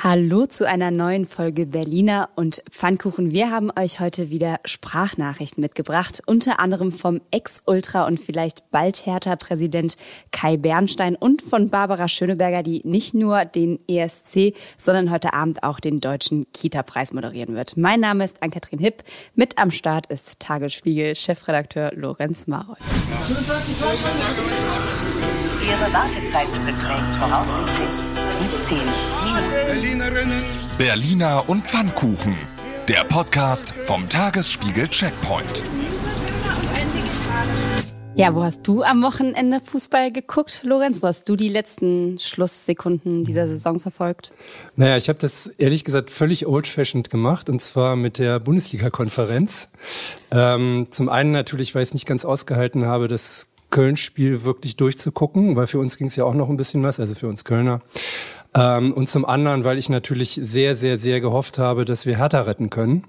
Hallo zu einer neuen Folge Berliner und Pfannkuchen. Wir haben euch heute wieder Sprachnachrichten mitgebracht, unter anderem vom Ex-Ultra und vielleicht bald Hertha-Präsident Kai Bernstein und von Barbara Schöneberger, die nicht nur den ESC, sondern heute Abend auch den deutschen Kita-Preis moderieren wird. Mein Name ist Ann-Kathrin Hipp. Mit am Start ist Tagesspiegel-Chefredakteur Lorenz Marold. Ihre Wartezeit beträgt voraussichtlich 17 Berlinerinnen. Berliner und Pfannkuchen. Der Podcast vom Tagesspiegel Checkpoint. Ja, wo hast du am Wochenende Fußball geguckt, Lorenz? Wo hast du die letzten Schlusssekunden dieser Saison verfolgt? Naja, ich habe das ehrlich gesagt völlig old-fashioned gemacht und zwar mit der Bundesliga-Konferenz. Ähm, zum einen natürlich, weil ich es nicht ganz ausgehalten habe, das Köln-Spiel wirklich durchzugucken, weil für uns ging es ja auch noch ein bisschen was, also für uns Kölner. Ähm, und zum anderen, weil ich natürlich sehr, sehr, sehr gehofft habe, dass wir Hertha retten können.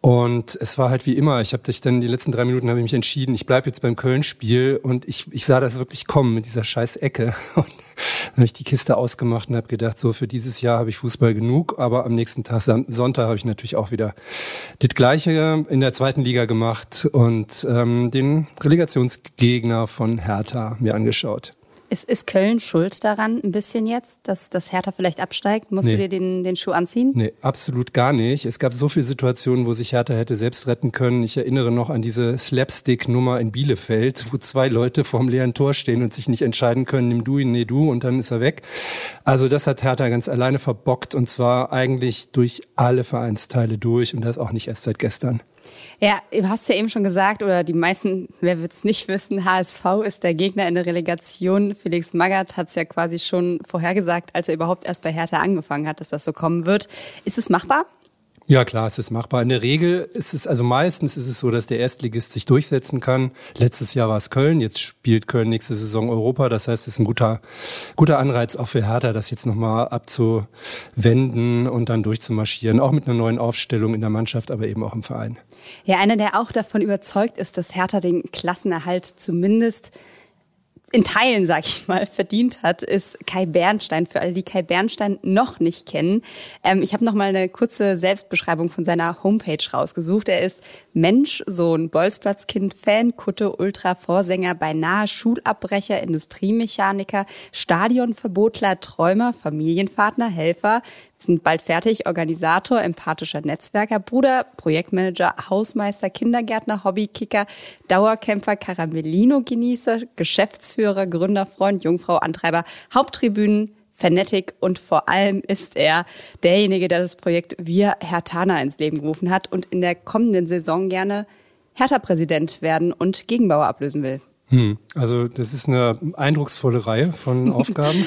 Und es war halt wie immer, ich habe dich dann die letzten drei Minuten habe ich mich entschieden, ich bleib jetzt beim Köln-Spiel und ich, ich sah das wirklich kommen mit dieser scheiß Ecke. Und dann habe ich die Kiste ausgemacht und habe gedacht, so für dieses Jahr habe ich Fußball genug, aber am nächsten Tag, Sonntag, habe ich natürlich auch wieder das Gleiche in der zweiten Liga gemacht und ähm, den Relegationsgegner von Hertha mir angeschaut. Ist, ist Köln schuld daran ein bisschen jetzt, dass das Hertha vielleicht absteigt? Musst nee. du dir den, den Schuh anziehen? Nee, absolut gar nicht. Es gab so viele Situationen, wo sich Hertha hätte selbst retten können. Ich erinnere noch an diese Slapstick-Nummer in Bielefeld, wo zwei Leute vorm leeren Tor stehen und sich nicht entscheiden können, nimm du ihn, nee du und dann ist er weg. Also das hat Hertha ganz alleine verbockt und zwar eigentlich durch alle Vereinsteile durch und das auch nicht erst seit gestern. Ja, du hast ja eben schon gesagt, oder die meisten, wer wird es nicht wissen, HSV ist der Gegner in der Relegation. Felix Magath hat es ja quasi schon vorhergesagt, als er überhaupt erst bei Hertha angefangen hat, dass das so kommen wird. Ist es machbar? Ja, klar, es ist machbar. In der Regel ist es, also meistens ist es so, dass der Erstligist sich durchsetzen kann. Letztes Jahr war es Köln, jetzt spielt Köln nächste Saison Europa. Das heißt, es ist ein guter, guter Anreiz auch für Hertha, das jetzt nochmal abzuwenden und dann durchzumarschieren. Auch mit einer neuen Aufstellung in der Mannschaft, aber eben auch im Verein. Ja, einer, der auch davon überzeugt ist, dass Hertha den Klassenerhalt zumindest in Teilen, sag ich mal, verdient hat, ist Kai Bernstein. Für alle, die Kai Bernstein noch nicht kennen. Ähm, ich habe noch mal eine kurze Selbstbeschreibung von seiner Homepage rausgesucht. Er ist Mensch, Sohn, Bolzplatzkind, Fan, Kutte, Ultra, Vorsänger, beinahe Schulabbrecher, Industriemechaniker, Stadionverbotler, Träumer, Familienpartner, Helfer, sind bald fertig, Organisator, empathischer Netzwerker, Bruder, Projektmanager, Hausmeister, Kindergärtner, Hobbykicker, Dauerkämpfer, Caramellino-Genießer, Geschäftsführer, Gründer, Freund, Jungfrau, Antreiber, Haupttribünen, Fanatic und vor allem ist er derjenige, der das Projekt Wir Hertana ins Leben gerufen hat und in der kommenden Saison gerne Hertha-Präsident werden und Gegenbauer ablösen will. Hm. Also das ist eine eindrucksvolle Reihe von Aufgaben.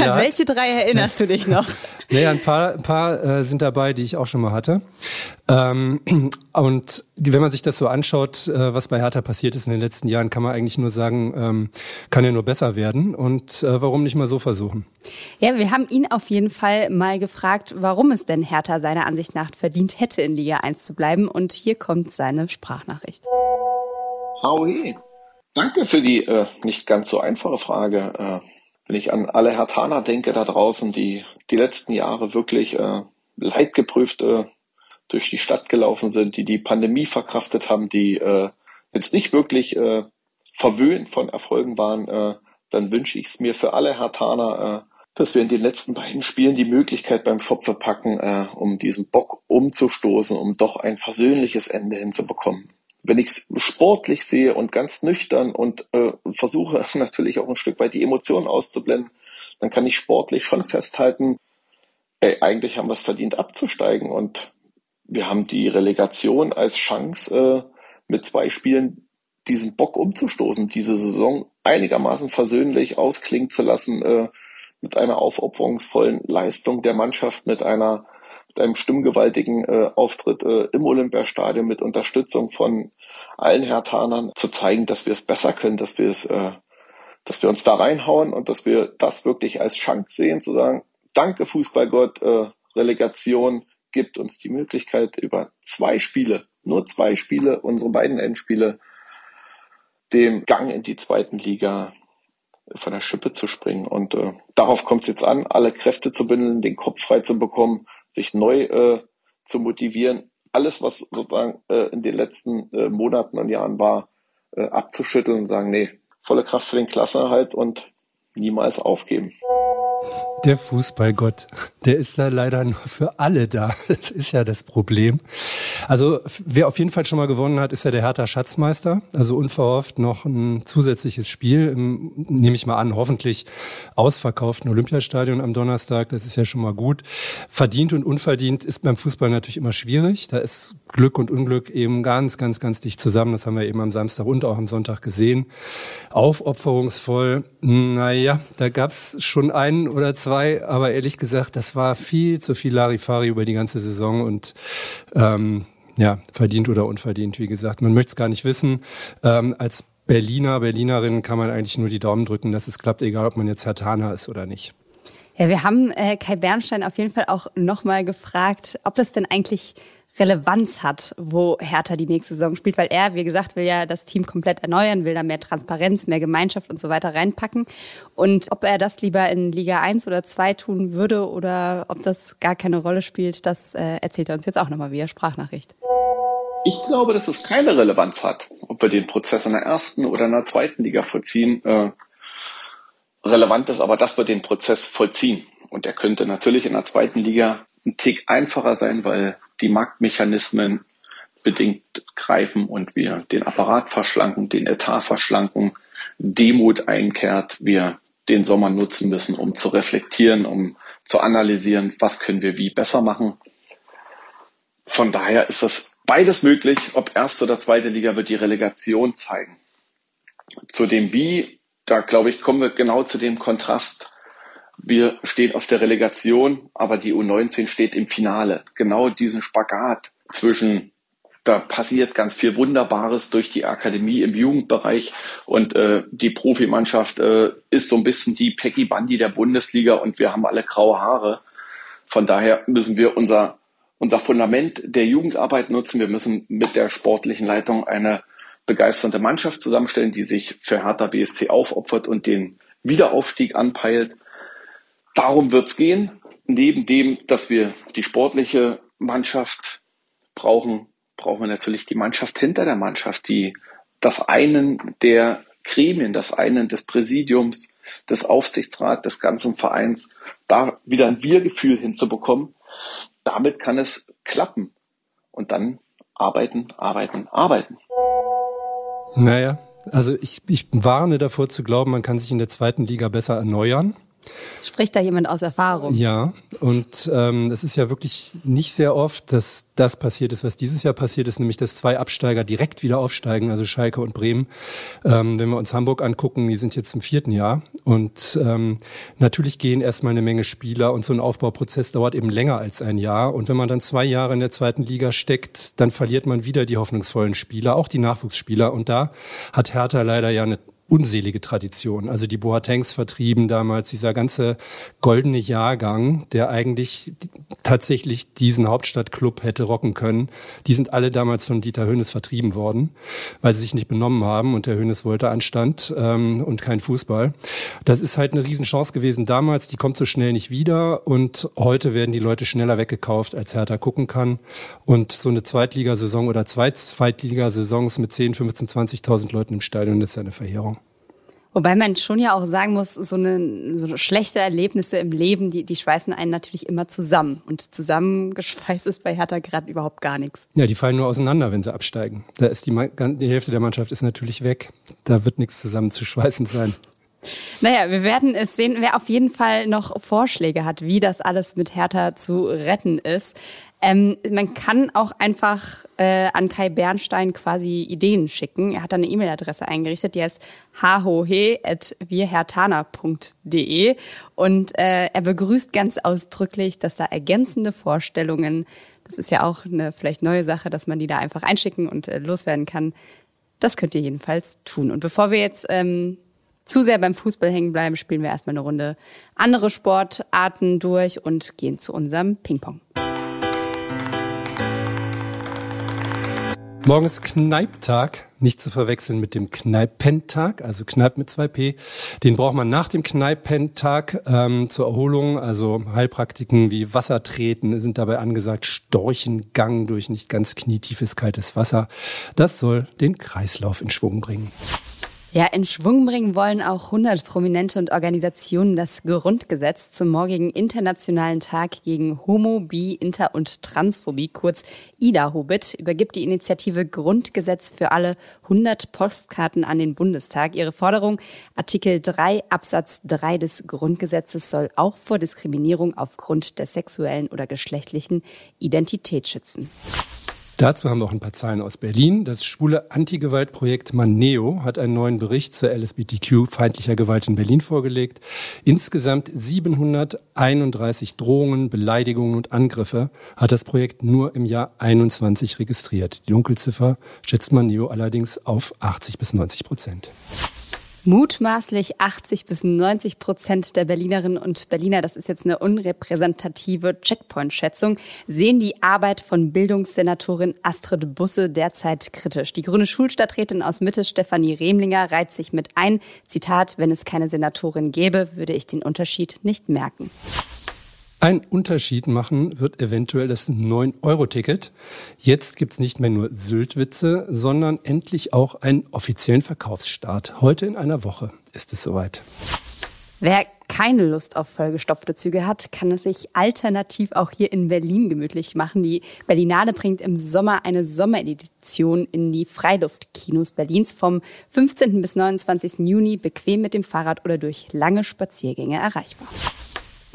An welche drei erinnerst du dich noch? naja, ein paar, ein paar äh, sind dabei, die ich auch schon mal hatte. Ähm, und die, wenn man sich das so anschaut, äh, was bei Hertha passiert ist in den letzten Jahren, kann man eigentlich nur sagen, ähm, kann ja nur besser werden. Und äh, warum nicht mal so versuchen? Ja, wir haben ihn auf jeden Fall mal gefragt, warum es denn Hertha seiner Ansicht nach verdient hätte, in Liga 1 zu bleiben. Und hier kommt seine Sprachnachricht. Howie. Danke für die äh, nicht ganz so einfache Frage. Äh, wenn ich an alle Hertaner denke da draußen, die die letzten Jahre wirklich äh, leidgeprüft äh, durch die Stadt gelaufen sind, die die Pandemie verkraftet haben, die äh, jetzt nicht wirklich äh, verwöhnt von Erfolgen waren, äh, dann wünsche ich es mir für alle Hertaner, äh, dass wir in den letzten beiden Spielen die Möglichkeit beim Schopfe packen, äh, um diesen Bock umzustoßen, um doch ein versöhnliches Ende hinzubekommen wenn ich es sportlich sehe und ganz nüchtern und äh, versuche natürlich auch ein Stück weit die Emotionen auszublenden, dann kann ich sportlich schon festhalten, ey, eigentlich haben wir es verdient abzusteigen. Und wir haben die Relegation als Chance äh, mit zwei Spielen diesen Bock umzustoßen, diese Saison einigermaßen versöhnlich ausklingen zu lassen, äh, mit einer aufopferungsvollen Leistung der Mannschaft, mit einer einem stimmgewaltigen äh, Auftritt äh, im Olympiastadion mit Unterstützung von allen Hertanern zu zeigen, dass wir es besser können, dass wir es, äh, dass wir uns da reinhauen und dass wir das wirklich als Chance sehen, zu sagen, danke Fußballgott, äh, Relegation gibt uns die Möglichkeit, über zwei Spiele, nur zwei Spiele, unsere beiden Endspiele, den Gang in die zweiten Liga von der Schippe zu springen. Und äh, darauf kommt es jetzt an, alle Kräfte zu bündeln, den Kopf frei zu bekommen, sich neu äh, zu motivieren, alles, was sozusagen äh, in den letzten äh, Monaten und Jahren war, äh, abzuschütteln und sagen, nee, volle Kraft für den Klassenerhalt und niemals aufgeben. Der Fußballgott, der ist da leider nur für alle da. Das ist ja das Problem. Also wer auf jeden Fall schon mal gewonnen hat, ist ja der Hertha Schatzmeister. Also unverhofft noch ein zusätzliches Spiel im, nehme ich mal an, hoffentlich ausverkauften Olympiastadion am Donnerstag. Das ist ja schon mal gut. Verdient und unverdient ist beim Fußball natürlich immer schwierig. Da ist Glück und Unglück eben ganz, ganz, ganz dicht zusammen. Das haben wir eben am Samstag und auch am Sonntag gesehen. Aufopferungsvoll. Naja, da gab's schon einen oder zwei, aber ehrlich gesagt, das war viel zu viel Larifari über die ganze Saison und ähm, ja, verdient oder unverdient, wie gesagt. Man möchte es gar nicht wissen. Ähm, als Berliner, Berlinerin kann man eigentlich nur die Daumen drücken, dass es klappt, egal ob man jetzt Herr Tana ist oder nicht. Ja, wir haben äh, Kai Bernstein auf jeden Fall auch nochmal gefragt, ob das denn eigentlich Relevanz hat, wo Hertha die nächste Saison spielt, weil er, wie gesagt, will ja das Team komplett erneuern, will da mehr Transparenz, mehr Gemeinschaft und so weiter reinpacken. Und ob er das lieber in Liga 1 oder 2 tun würde oder ob das gar keine Rolle spielt, das äh, erzählt er uns jetzt auch nochmal via Sprachnachricht. Ich glaube, dass es keine Relevanz hat, ob wir den Prozess in der ersten oder in der zweiten Liga vollziehen. Äh, relevant ist aber, dass wir den Prozess vollziehen. Und der könnte natürlich in der zweiten Liga ein Tick einfacher sein, weil die Marktmechanismen bedingt greifen und wir den Apparat verschlanken, den Etat verschlanken, Demut einkehrt, wir den Sommer nutzen müssen, um zu reflektieren, um zu analysieren, was können wir wie besser machen. Von daher ist das beides möglich. Ob erste oder zweite Liga wird die Relegation zeigen. Zu dem Wie, da glaube ich, kommen wir genau zu dem Kontrast wir stehen auf der Relegation, aber die U19 steht im Finale. Genau diesen Spagat zwischen da passiert ganz viel Wunderbares durch die Akademie im Jugendbereich und äh, die Profimannschaft äh, ist so ein bisschen die Peggy Bundy der Bundesliga und wir haben alle graue Haare. Von daher müssen wir unser, unser Fundament der Jugendarbeit nutzen. Wir müssen mit der sportlichen Leitung eine begeisternde Mannschaft zusammenstellen, die sich für Hertha BSC aufopfert und den Wiederaufstieg anpeilt. Darum wird es gehen. Neben dem, dass wir die sportliche Mannschaft brauchen, brauchen wir natürlich die Mannschaft hinter der Mannschaft, die das einen der Gremien, das einen des Präsidiums, des Aufsichtsrats, des ganzen Vereins, da wieder ein Wir-Gefühl hinzubekommen. Damit kann es klappen. Und dann arbeiten, arbeiten, arbeiten. Naja, also ich, ich warne davor zu glauben, man kann sich in der zweiten Liga besser erneuern. Spricht da jemand aus Erfahrung? Ja, und ähm, es ist ja wirklich nicht sehr oft, dass das passiert ist, was dieses Jahr passiert ist, nämlich dass zwei Absteiger direkt wieder aufsteigen, also Schalke und Bremen. Ähm, wenn wir uns Hamburg angucken, die sind jetzt im vierten Jahr und ähm, natürlich gehen erstmal eine Menge Spieler und so ein Aufbauprozess dauert eben länger als ein Jahr. Und wenn man dann zwei Jahre in der zweiten Liga steckt, dann verliert man wieder die hoffnungsvollen Spieler, auch die Nachwuchsspieler. Und da hat Hertha leider ja eine unselige Tradition. Also die Boatengs vertrieben damals, dieser ganze goldene Jahrgang, der eigentlich tatsächlich diesen Hauptstadtclub hätte rocken können, die sind alle damals von Dieter Hönes vertrieben worden, weil sie sich nicht benommen haben und der Hönes wollte Anstand ähm, und kein Fußball. Das ist halt eine Riesenchance gewesen damals, die kommt so schnell nicht wieder und heute werden die Leute schneller weggekauft, als Hertha gucken kann. Und so eine Zweitligasaison oder zwei Zweitligasaisons mit 10, 15, 20.000 Leuten im Stadion, ist ja eine Verheerung. Wobei man schon ja auch sagen muss, so eine, so schlechte Erlebnisse im Leben, die, die schweißen einen natürlich immer zusammen. Und zusammengeschweißt ist bei Hertha gerade überhaupt gar nichts. Ja, die fallen nur auseinander, wenn sie absteigen. Da ist die, die Hälfte der Mannschaft ist natürlich weg. Da wird nichts zusammenzuschweißen sein. Naja, wir werden es sehen, wer auf jeden Fall noch Vorschläge hat, wie das alles mit Hertha zu retten ist. Ähm, man kann auch einfach äh, an Kai Bernstein quasi Ideen schicken. Er hat da eine E-Mail-Adresse eingerichtet, die heißt hahohe.wirhertaner.de und äh, er begrüßt ganz ausdrücklich, dass da ergänzende Vorstellungen, das ist ja auch eine vielleicht neue Sache, dass man die da einfach einschicken und äh, loswerden kann. Das könnt ihr jedenfalls tun. Und bevor wir jetzt ähm, zu sehr beim Fußball hängen bleiben, spielen wir erstmal eine Runde andere Sportarten durch und gehen zu unserem Ping-Pong. Morgen ist Kneiptag, nicht zu verwechseln mit dem Kneipentag, also Kneip mit 2P. Den braucht man nach dem Kneipentag ähm, zur Erholung. Also Heilpraktiken wie Wassertreten sind dabei angesagt, Storchengang durch nicht ganz knietiefes kaltes Wasser. Das soll den Kreislauf in Schwung bringen. Ja, in Schwung bringen wollen auch 100 Prominente und Organisationen das Grundgesetz zum morgigen Internationalen Tag gegen Homo, Bi, Inter und Transphobie, kurz Ida Hobbit, übergibt die Initiative Grundgesetz für alle 100 Postkarten an den Bundestag. Ihre Forderung, Artikel 3 Absatz 3 des Grundgesetzes soll auch vor Diskriminierung aufgrund der sexuellen oder geschlechtlichen Identität schützen. Dazu haben wir auch ein paar Zahlen aus Berlin. Das schwule Antigewaltprojekt Maneo hat einen neuen Bericht zur LSBTQ-feindlicher Gewalt in Berlin vorgelegt. Insgesamt 731 Drohungen, Beleidigungen und Angriffe hat das Projekt nur im Jahr 21 registriert. Die Dunkelziffer schätzt Maneo allerdings auf 80 bis 90 Prozent. Mutmaßlich 80 bis 90 Prozent der Berlinerinnen und Berliner, das ist jetzt eine unrepräsentative Checkpoint-Schätzung, sehen die Arbeit von Bildungssenatorin Astrid Busse derzeit kritisch. Die grüne Schulstadträtin aus Mitte, Stefanie Remlinger, reiht sich mit ein, Zitat, wenn es keine Senatorin gäbe, würde ich den Unterschied nicht merken. Ein Unterschied machen wird eventuell das 9-Euro-Ticket. Jetzt gibt's nicht mehr nur Syltwitze, sondern endlich auch einen offiziellen Verkaufsstart. Heute in einer Woche ist es soweit. Wer keine Lust auf vollgestopfte Züge hat, kann es sich alternativ auch hier in Berlin gemütlich machen. Die Berlinale bringt im Sommer eine Sommeredition in die Freiluftkinos Berlins vom 15. bis 29. Juni bequem mit dem Fahrrad oder durch lange Spaziergänge erreichbar.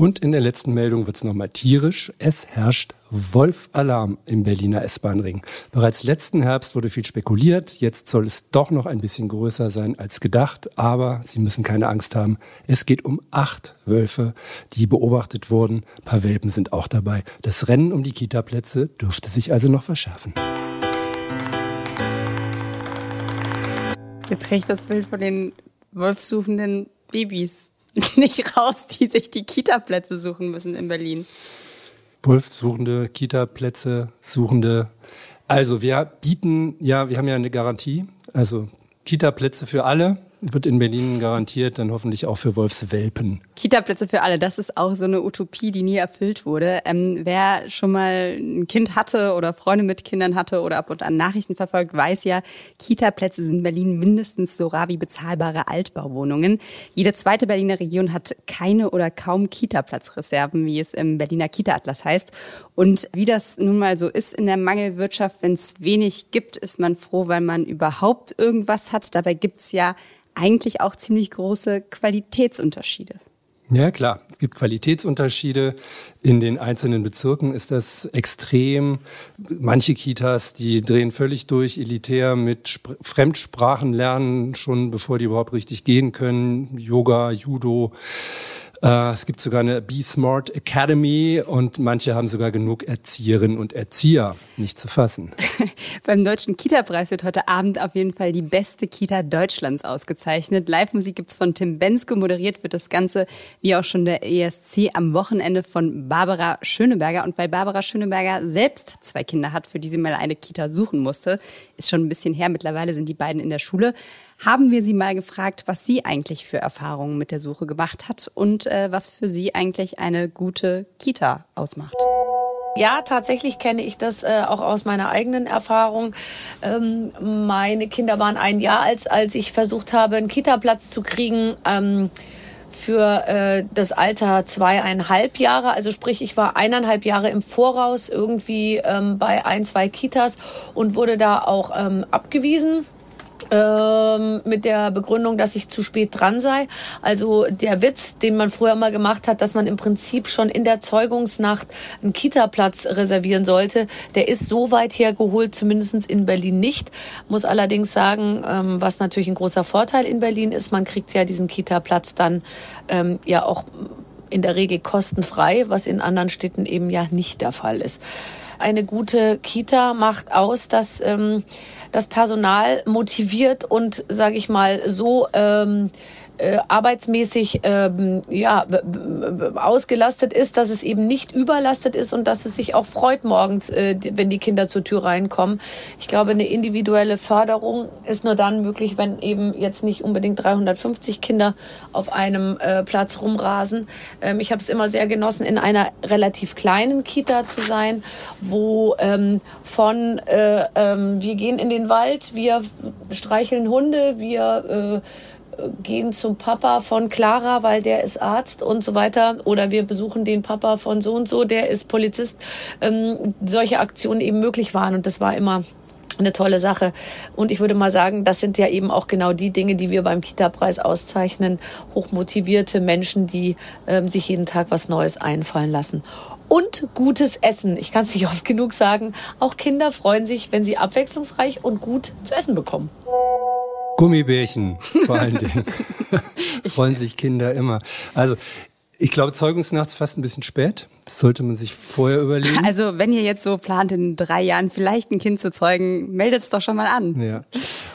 Und in der letzten Meldung wird es nochmal tierisch. Es herrscht Wolf-Alarm im Berliner S-Bahn-Ring. Bereits letzten Herbst wurde viel spekuliert. Jetzt soll es doch noch ein bisschen größer sein als gedacht. Aber Sie müssen keine Angst haben. Es geht um acht Wölfe, die beobachtet wurden. Ein paar Welpen sind auch dabei. Das Rennen um die Kita-Plätze dürfte sich also noch verschärfen. Jetzt kriege ich das Bild von den wolfsuchenden Babys nicht raus, die sich die Kita-Plätze suchen müssen in Berlin. Wolfssuchende, Kita-Plätze, Suchende. Also wir bieten, ja, wir haben ja eine Garantie. Also Kita-Plätze für alle wird in Berlin garantiert, dann hoffentlich auch für Wolfswelpen. Kita-Plätze für alle, das ist auch so eine Utopie, die nie erfüllt wurde. Ähm, wer schon mal ein Kind hatte oder Freunde mit Kindern hatte oder ab und an Nachrichten verfolgt, weiß ja, Kita-Plätze sind in Berlin mindestens so rar wie bezahlbare Altbauwohnungen. Jede zweite Berliner Region hat keine oder kaum Kita-Platzreserven, wie es im Berliner Kita-Atlas heißt. Und wie das nun mal so ist in der Mangelwirtschaft, wenn es wenig gibt, ist man froh, weil man überhaupt irgendwas hat. Dabei gibt's ja eigentlich auch ziemlich große Qualitätsunterschiede. Ja, klar. Es gibt Qualitätsunterschiede. In den einzelnen Bezirken ist das extrem. Manche Kitas, die drehen völlig durch, elitär mit Sp Fremdsprachen lernen, schon bevor die überhaupt richtig gehen können. Yoga, Judo. Äh, es gibt sogar eine Be Smart Academy und manche haben sogar genug Erzieherinnen und Erzieher. Nicht zu fassen. Beim Deutschen Kita-Preis wird heute Abend auf jeden Fall die beste Kita Deutschlands ausgezeichnet. Live-Musik gibt's von Tim Bensko. Moderiert wird das Ganze, wie auch schon der ESC, am Wochenende von Barbara Schöneberger. Und weil Barbara Schöneberger selbst zwei Kinder hat, für die sie mal eine Kita suchen musste, ist schon ein bisschen her. Mittlerweile sind die beiden in der Schule haben wir sie mal gefragt, was sie eigentlich für Erfahrungen mit der Suche gemacht hat und äh, was für sie eigentlich eine gute Kita ausmacht. Ja, tatsächlich kenne ich das äh, auch aus meiner eigenen Erfahrung. Ähm, meine Kinder waren ein Jahr alt, als ich versucht habe, einen Kita-Platz zu kriegen. Ähm, für äh, das Alter zweieinhalb Jahre. Also sprich, ich war eineinhalb Jahre im Voraus irgendwie ähm, bei ein, zwei Kitas und wurde da auch ähm, abgewiesen ähm, mit der Begründung, dass ich zu spät dran sei. Also der Witz, den man früher mal gemacht hat, dass man im Prinzip schon in der Zeugungsnacht einen Kita-Platz reservieren sollte, der ist so weit hergeholt, zumindest in Berlin nicht. Muss allerdings sagen, ähm, was natürlich ein großer Vorteil in Berlin ist, man kriegt ja diesen Kita-Platz dann ähm, ja auch in der Regel kostenfrei, was in anderen Städten eben ja nicht der Fall ist. Eine gute Kita macht aus, dass ähm, das Personal motiviert und, sage ich mal, so ähm, äh, arbeitsmäßig ähm, ja, ausgelastet ist, dass es eben nicht überlastet ist und dass es sich auch freut morgens, äh, wenn die Kinder zur Tür reinkommen. Ich glaube, eine individuelle Förderung ist nur dann möglich, wenn eben jetzt nicht unbedingt 350 Kinder auf einem äh, Platz rumrasen. Ähm, ich habe es immer sehr genossen, in einer relativ kleinen Kita zu sein, wo ähm, von äh, ähm, wir gehen in den Wald, wir streicheln Hunde, wir äh, gehen zum Papa von Clara, weil der ist Arzt und so weiter. Oder wir besuchen den Papa von so und so, der ist Polizist. Ähm, solche Aktionen eben möglich waren. Und das war immer eine tolle Sache. Und ich würde mal sagen, das sind ja eben auch genau die Dinge, die wir beim Kita-Preis auszeichnen. Hochmotivierte Menschen, die ähm, sich jeden Tag was Neues einfallen lassen. Und gutes Essen. Ich kann es nicht oft genug sagen. Auch Kinder freuen sich, wenn sie abwechslungsreich und gut zu essen bekommen. Gummibärchen vor allen Dingen. Freuen sich Kinder immer. Also ich glaube, Zeugungsnachts fast ein bisschen spät. Das sollte man sich vorher überlegen. Also wenn ihr jetzt so plant, in drei Jahren vielleicht ein Kind zu zeugen, meldet es doch schon mal an. Ja.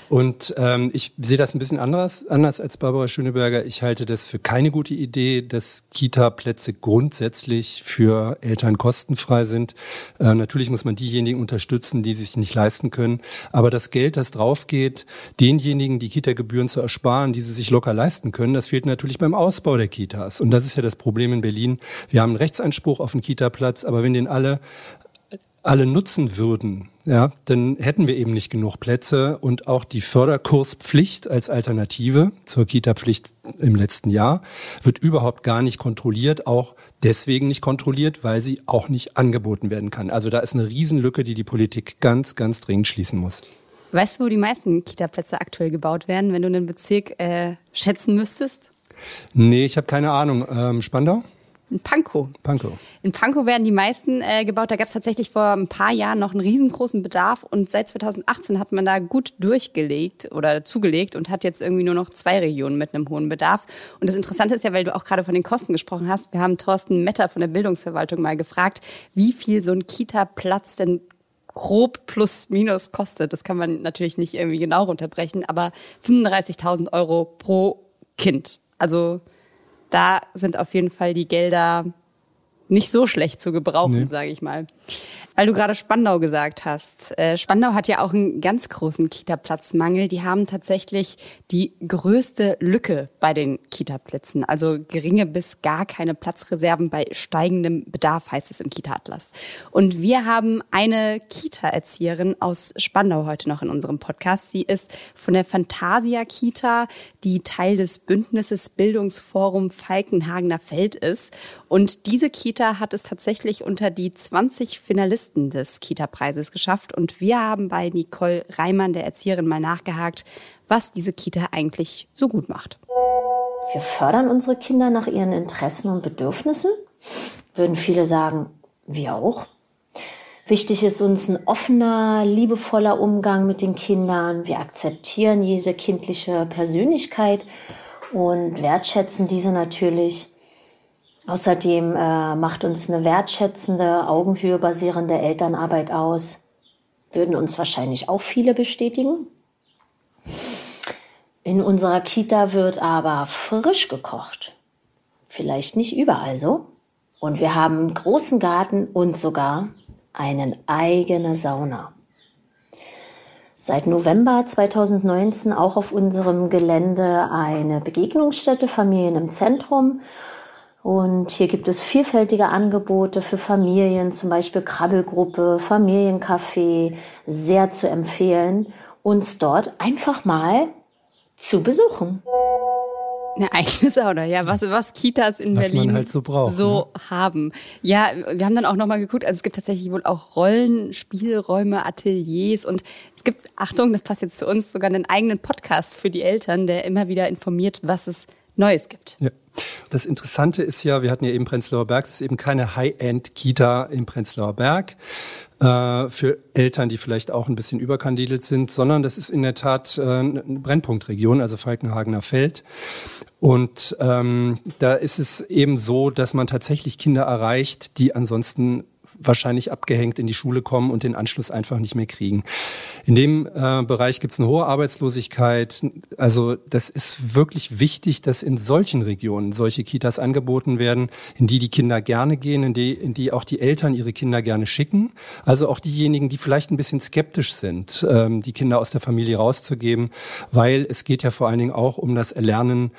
Und ähm, ich sehe das ein bisschen anders, anders als Barbara Schöneberger. Ich halte das für keine gute Idee, dass Kita-Plätze grundsätzlich für Eltern kostenfrei sind. Äh, natürlich muss man diejenigen unterstützen, die sich nicht leisten können. Aber das Geld, das draufgeht, denjenigen die Kita-Gebühren zu ersparen, die sie sich locker leisten können, das fehlt natürlich beim Ausbau der Kitas. Und das ist ja das Problem in Berlin. Wir haben einen Rechtsanspruch auf einen Kita-Platz, aber wenn den alle alle nutzen würden, ja, dann hätten wir eben nicht genug Plätze und auch die Förderkurspflicht als Alternative zur Kita-Pflicht im letzten Jahr wird überhaupt gar nicht kontrolliert, auch deswegen nicht kontrolliert, weil sie auch nicht angeboten werden kann. Also da ist eine Riesenlücke, die die Politik ganz, ganz dringend schließen muss. Weißt du, wo die meisten Kita-Plätze aktuell gebaut werden, wenn du einen Bezirk äh, schätzen müsstest? Nee, ich habe keine Ahnung. Ähm, Spandau? In Pankow. Pankow. In Pankow werden die meisten äh, gebaut. Da gab es tatsächlich vor ein paar Jahren noch einen riesengroßen Bedarf und seit 2018 hat man da gut durchgelegt oder zugelegt und hat jetzt irgendwie nur noch zwei Regionen mit einem hohen Bedarf. Und das Interessante ist ja, weil du auch gerade von den Kosten gesprochen hast, wir haben Thorsten Metter von der Bildungsverwaltung mal gefragt, wie viel so ein Kita-Platz denn grob plus minus kostet. Das kann man natürlich nicht irgendwie genau runterbrechen, aber 35.000 Euro pro Kind. Also da sind auf jeden Fall die Gelder nicht so schlecht zu gebrauchen, nee. sage ich mal. Weil du gerade Spandau gesagt hast. Äh, Spandau hat ja auch einen ganz großen Kita-Platzmangel. Die haben tatsächlich die größte Lücke bei den Kita-Plätzen. Also geringe bis gar keine Platzreserven bei steigendem Bedarf, heißt es im Kita-Atlas. Und wir haben eine Kita-Erzieherin aus Spandau heute noch in unserem Podcast. Sie ist von der Fantasia Kita, die Teil des Bündnisses Bildungsforum Falkenhagener Feld ist. Und diese Kita hat es tatsächlich unter die 20 Finalisten des Kita-Preises geschafft. Und wir haben bei Nicole Reimann, der Erzieherin, mal nachgehakt, was diese Kita eigentlich so gut macht. Wir fördern unsere Kinder nach ihren Interessen und Bedürfnissen, würden viele sagen, wir auch. Wichtig ist uns ein offener, liebevoller Umgang mit den Kindern. Wir akzeptieren jede kindliche Persönlichkeit und wertschätzen diese natürlich. Außerdem äh, macht uns eine wertschätzende, Augenhöhe basierende Elternarbeit aus. Würden uns wahrscheinlich auch viele bestätigen. In unserer Kita wird aber frisch gekocht. Vielleicht nicht überall so. Und wir haben einen großen Garten und sogar eine eigene Sauna. Seit November 2019 auch auf unserem Gelände eine Begegnungsstätte Familien im Zentrum. Und hier gibt es vielfältige Angebote für Familien, zum Beispiel Krabbelgruppe, Familiencafé, sehr zu empfehlen, uns dort einfach mal zu besuchen. Eine eigene Sauna, ja, was, was Kitas in was Berlin halt so, braucht, so ne? haben. Ja, wir haben dann auch nochmal geguckt, also es gibt tatsächlich wohl auch Rollenspielräume, Ateliers und es gibt, Achtung, das passt jetzt zu uns, sogar einen eigenen Podcast für die Eltern, der immer wieder informiert, was es Neues gibt. Ja. Das Interessante ist ja, wir hatten ja eben Prenzlauer Berg, es ist eben keine High-End-Kita im Prenzlauer Berg äh, für Eltern, die vielleicht auch ein bisschen überkandidelt sind, sondern das ist in der Tat äh, eine Brennpunktregion, also Falkenhagener Feld. Und ähm, da ist es eben so, dass man tatsächlich Kinder erreicht, die ansonsten wahrscheinlich abgehängt in die Schule kommen und den Anschluss einfach nicht mehr kriegen. In dem äh, Bereich gibt es eine hohe Arbeitslosigkeit. Also das ist wirklich wichtig, dass in solchen Regionen solche Kitas angeboten werden, in die die Kinder gerne gehen, in die, in die auch die Eltern ihre Kinder gerne schicken. Also auch diejenigen, die vielleicht ein bisschen skeptisch sind, ähm, die Kinder aus der Familie rauszugeben, weil es geht ja vor allen Dingen auch um das Erlernen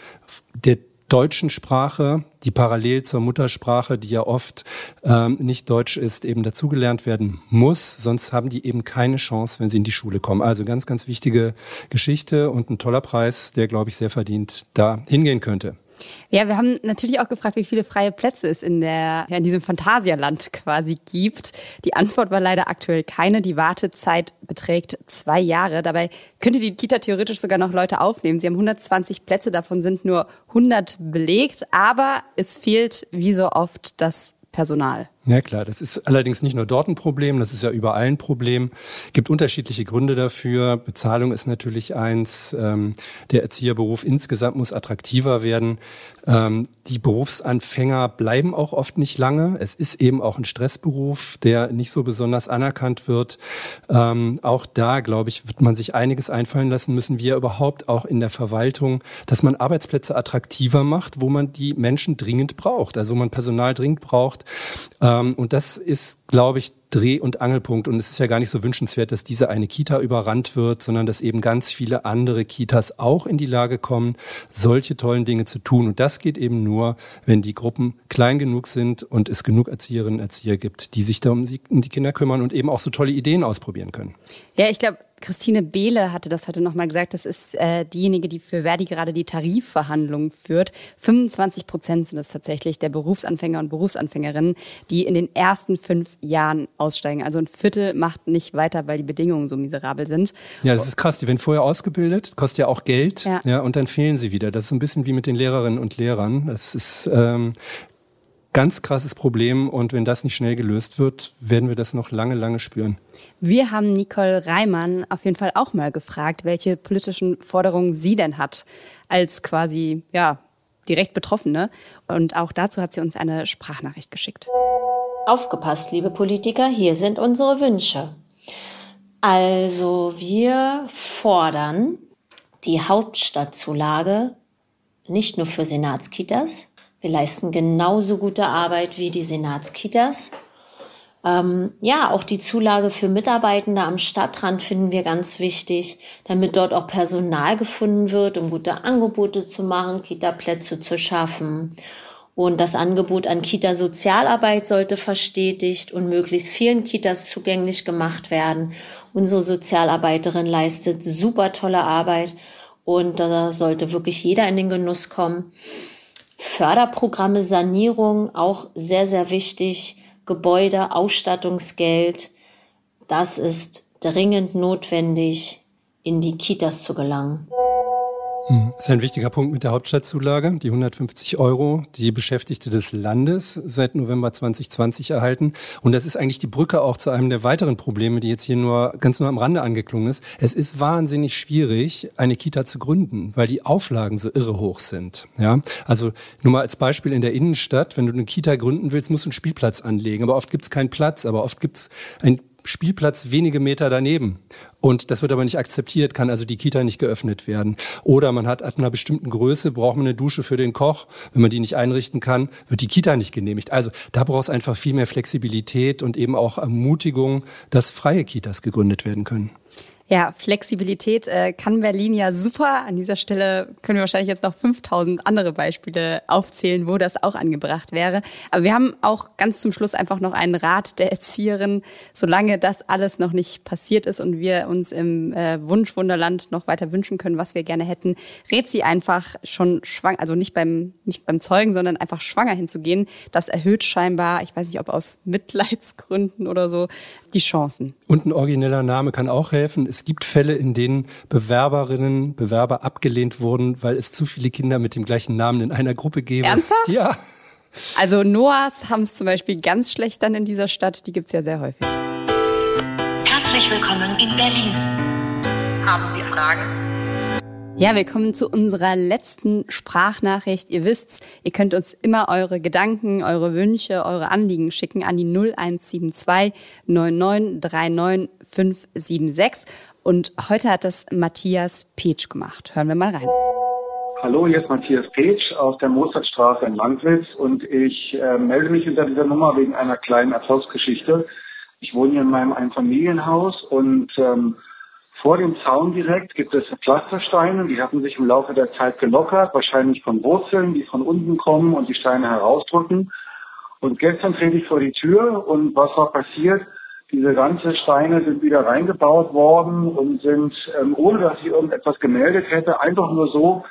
der deutschen Sprache, die parallel zur Muttersprache, die ja oft ähm, nicht deutsch ist, eben dazugelernt werden muss. Sonst haben die eben keine Chance, wenn sie in die Schule kommen. Also ganz, ganz wichtige Geschichte und ein toller Preis, der, glaube ich, sehr verdient da hingehen könnte. Ja, wir haben natürlich auch gefragt, wie viele freie Plätze es in, der, ja, in diesem Phantasialand quasi gibt. Die Antwort war leider aktuell keine. Die Wartezeit beträgt zwei Jahre. Dabei könnte die Kita theoretisch sogar noch Leute aufnehmen. Sie haben 120 Plätze, davon sind nur 100 belegt. Aber es fehlt wie so oft das Personal. Ja klar, das ist allerdings nicht nur dort ein Problem, das ist ja überall ein Problem. Es gibt unterschiedliche Gründe dafür. Bezahlung ist natürlich eins. Ähm, der Erzieherberuf insgesamt muss attraktiver werden. Ähm, die Berufsanfänger bleiben auch oft nicht lange. Es ist eben auch ein Stressberuf, der nicht so besonders anerkannt wird. Ähm, auch da, glaube ich, wird man sich einiges einfallen lassen müssen, wir überhaupt auch in der Verwaltung, dass man Arbeitsplätze attraktiver macht, wo man die Menschen dringend braucht, also wo man Personal dringend braucht. Und das ist, glaube ich, Dreh- und Angelpunkt. Und es ist ja gar nicht so wünschenswert, dass diese eine Kita überrannt wird, sondern dass eben ganz viele andere Kitas auch in die Lage kommen, solche tollen Dinge zu tun. Und das geht eben nur, wenn die Gruppen klein genug sind und es genug Erzieherinnen und Erzieher gibt, die sich da um die Kinder kümmern und eben auch so tolle Ideen ausprobieren können. Ja, ich glaube, Christine Behle hatte das heute nochmal gesagt. Das ist äh, diejenige, die für Verdi gerade die Tarifverhandlungen führt. 25 Prozent sind es tatsächlich der Berufsanfänger und Berufsanfängerinnen, die in den ersten fünf Jahren aussteigen. Also ein Viertel macht nicht weiter, weil die Bedingungen so miserabel sind. Ja, das ist krass. Die werden vorher ausgebildet, kostet ja auch Geld. Ja. ja und dann fehlen sie wieder. Das ist ein bisschen wie mit den Lehrerinnen und Lehrern. Das ist ähm, ganz krasses Problem und wenn das nicht schnell gelöst wird, werden wir das noch lange, lange spüren. Wir haben Nicole Reimann auf jeden Fall auch mal gefragt, welche politischen Forderungen sie denn hat als quasi, ja, direkt Betroffene. Und auch dazu hat sie uns eine Sprachnachricht geschickt. Aufgepasst, liebe Politiker, hier sind unsere Wünsche. Also wir fordern die Hauptstadtzulage nicht nur für Senatskitas, wir leisten genauso gute Arbeit wie die Senatskitas. Ähm, ja, auch die Zulage für Mitarbeitende am Stadtrand finden wir ganz wichtig, damit dort auch Personal gefunden wird, um gute Angebote zu machen, Kita-Plätze zu schaffen. Und das Angebot an Kita-Sozialarbeit sollte verstetigt und möglichst vielen Kitas zugänglich gemacht werden. Unsere Sozialarbeiterin leistet super tolle Arbeit und da sollte wirklich jeder in den Genuss kommen. Förderprogramme, Sanierung, auch sehr, sehr wichtig. Gebäude, Ausstattungsgeld. Das ist dringend notwendig, in die Kitas zu gelangen. Das ist ein wichtiger Punkt mit der Hauptstadtzulage, die 150 Euro, die Beschäftigte des Landes seit November 2020 erhalten. Und das ist eigentlich die Brücke auch zu einem der weiteren Probleme, die jetzt hier nur ganz nur am Rande angeklungen ist. Es ist wahnsinnig schwierig, eine Kita zu gründen, weil die Auflagen so irre hoch sind. Ja, also nur mal als Beispiel in der Innenstadt, wenn du eine Kita gründen willst, musst du einen Spielplatz anlegen. Aber oft gibt es keinen Platz, aber oft gibt es ein Spielplatz wenige Meter daneben. Und das wird aber nicht akzeptiert, kann also die Kita nicht geöffnet werden. Oder man hat ab einer bestimmten Größe, braucht man eine Dusche für den Koch. Wenn man die nicht einrichten kann, wird die Kita nicht genehmigt. Also da braucht es einfach viel mehr Flexibilität und eben auch Ermutigung, dass freie Kitas gegründet werden können. Ja, Flexibilität äh, kann Berlin ja super. An dieser Stelle können wir wahrscheinlich jetzt noch 5000 andere Beispiele aufzählen, wo das auch angebracht wäre. Aber wir haben auch ganz zum Schluss einfach noch einen Rat der Erzieherin. Solange das alles noch nicht passiert ist und wir uns im äh, Wunschwunderland noch weiter wünschen können, was wir gerne hätten, rät sie einfach schon schwanger, also nicht beim, nicht beim Zeugen, sondern einfach schwanger hinzugehen. Das erhöht scheinbar, ich weiß nicht, ob aus Mitleidsgründen oder so, die Chancen. Und ein origineller Name kann auch helfen. Es gibt Fälle, in denen Bewerberinnen, Bewerber abgelehnt wurden, weil es zu viele Kinder mit dem gleichen Namen in einer Gruppe gäbe. Ernsthaft? Ja. Also Noahs haben es zum Beispiel ganz schlecht dann in dieser Stadt. Die gibt's ja sehr häufig. Herzlich willkommen in Berlin. Haben Sie Fragen? Ja, wir kommen zu unserer letzten Sprachnachricht. Ihr wisst's, ihr könnt uns immer eure Gedanken, eure Wünsche, eure Anliegen schicken an die 0172 9939 576. Und heute hat das Matthias Petsch gemacht. Hören wir mal rein. Hallo, hier ist Matthias Petsch aus der Mozartstraße in Langwitz und ich äh, melde mich unter dieser Nummer wegen einer kleinen Erfolgsgeschichte. Ich wohne hier in meinem Einfamilienhaus und ähm, vor dem Zaun direkt gibt es Pflastersteine, die hatten sich im Laufe der Zeit gelockert, wahrscheinlich von Wurzeln, die von unten kommen und die Steine herausdrücken. Und gestern trete ich vor die Tür und was war passiert? Diese ganzen Steine sind wieder reingebaut worden und sind, ähm, ohne dass ich irgendetwas gemeldet hätte, einfach nur so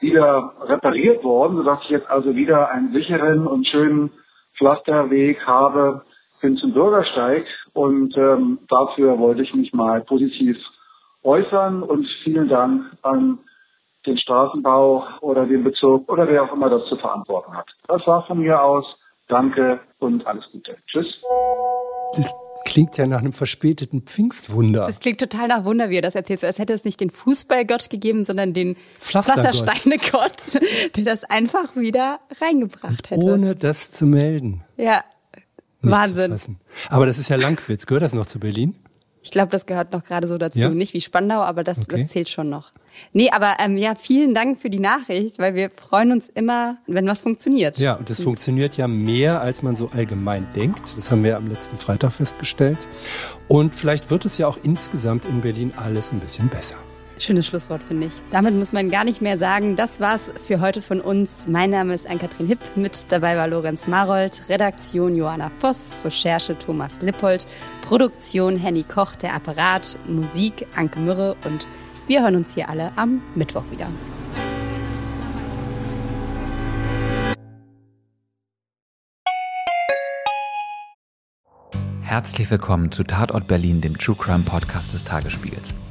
wieder repariert worden, sodass ich jetzt also wieder einen sicheren und schönen Pflasterweg habe hin zum Bürgersteig. Und ähm, dafür wollte ich mich mal positiv äußern und vielen Dank an den Straßenbau oder den Bezirk oder wer auch immer das zu verantworten hat. Das war von mir aus. Danke und alles Gute. Tschüss. Das klingt ja nach einem verspäteten Pfingstwunder. Das klingt total nach Wunder, wie er das erzählt. als hätte es nicht den Fußballgott gegeben, sondern den Pflastersteinegott, der das einfach wieder reingebracht hätte. Ohne das zu melden. Ja, Nicht Wahnsinn. Aber das ist ja Langwitz. Gehört das noch zu Berlin? Ich glaube, das gehört noch gerade so dazu. Ja? Nicht wie Spandau, aber das, okay. das zählt schon noch. Nee, aber ähm, ja, vielen Dank für die Nachricht, weil wir freuen uns immer, wenn was funktioniert. Ja, und das funktioniert ja mehr, als man so allgemein denkt. Das haben wir am letzten Freitag festgestellt. Und vielleicht wird es ja auch insgesamt in Berlin alles ein bisschen besser. Schönes Schlusswort, finde ich. Damit muss man gar nicht mehr sagen. Das war's für heute von uns. Mein Name ist Ann-Kathrin Hipp. Mit dabei war Lorenz Marold, Redaktion Johanna Voss, Recherche Thomas Lippold, Produktion Henny Koch, der Apparat, Musik Anke Mürre und wir hören uns hier alle am Mittwoch wieder. Herzlich willkommen zu Tatort Berlin, dem True Crime Podcast des Tagesspiegels.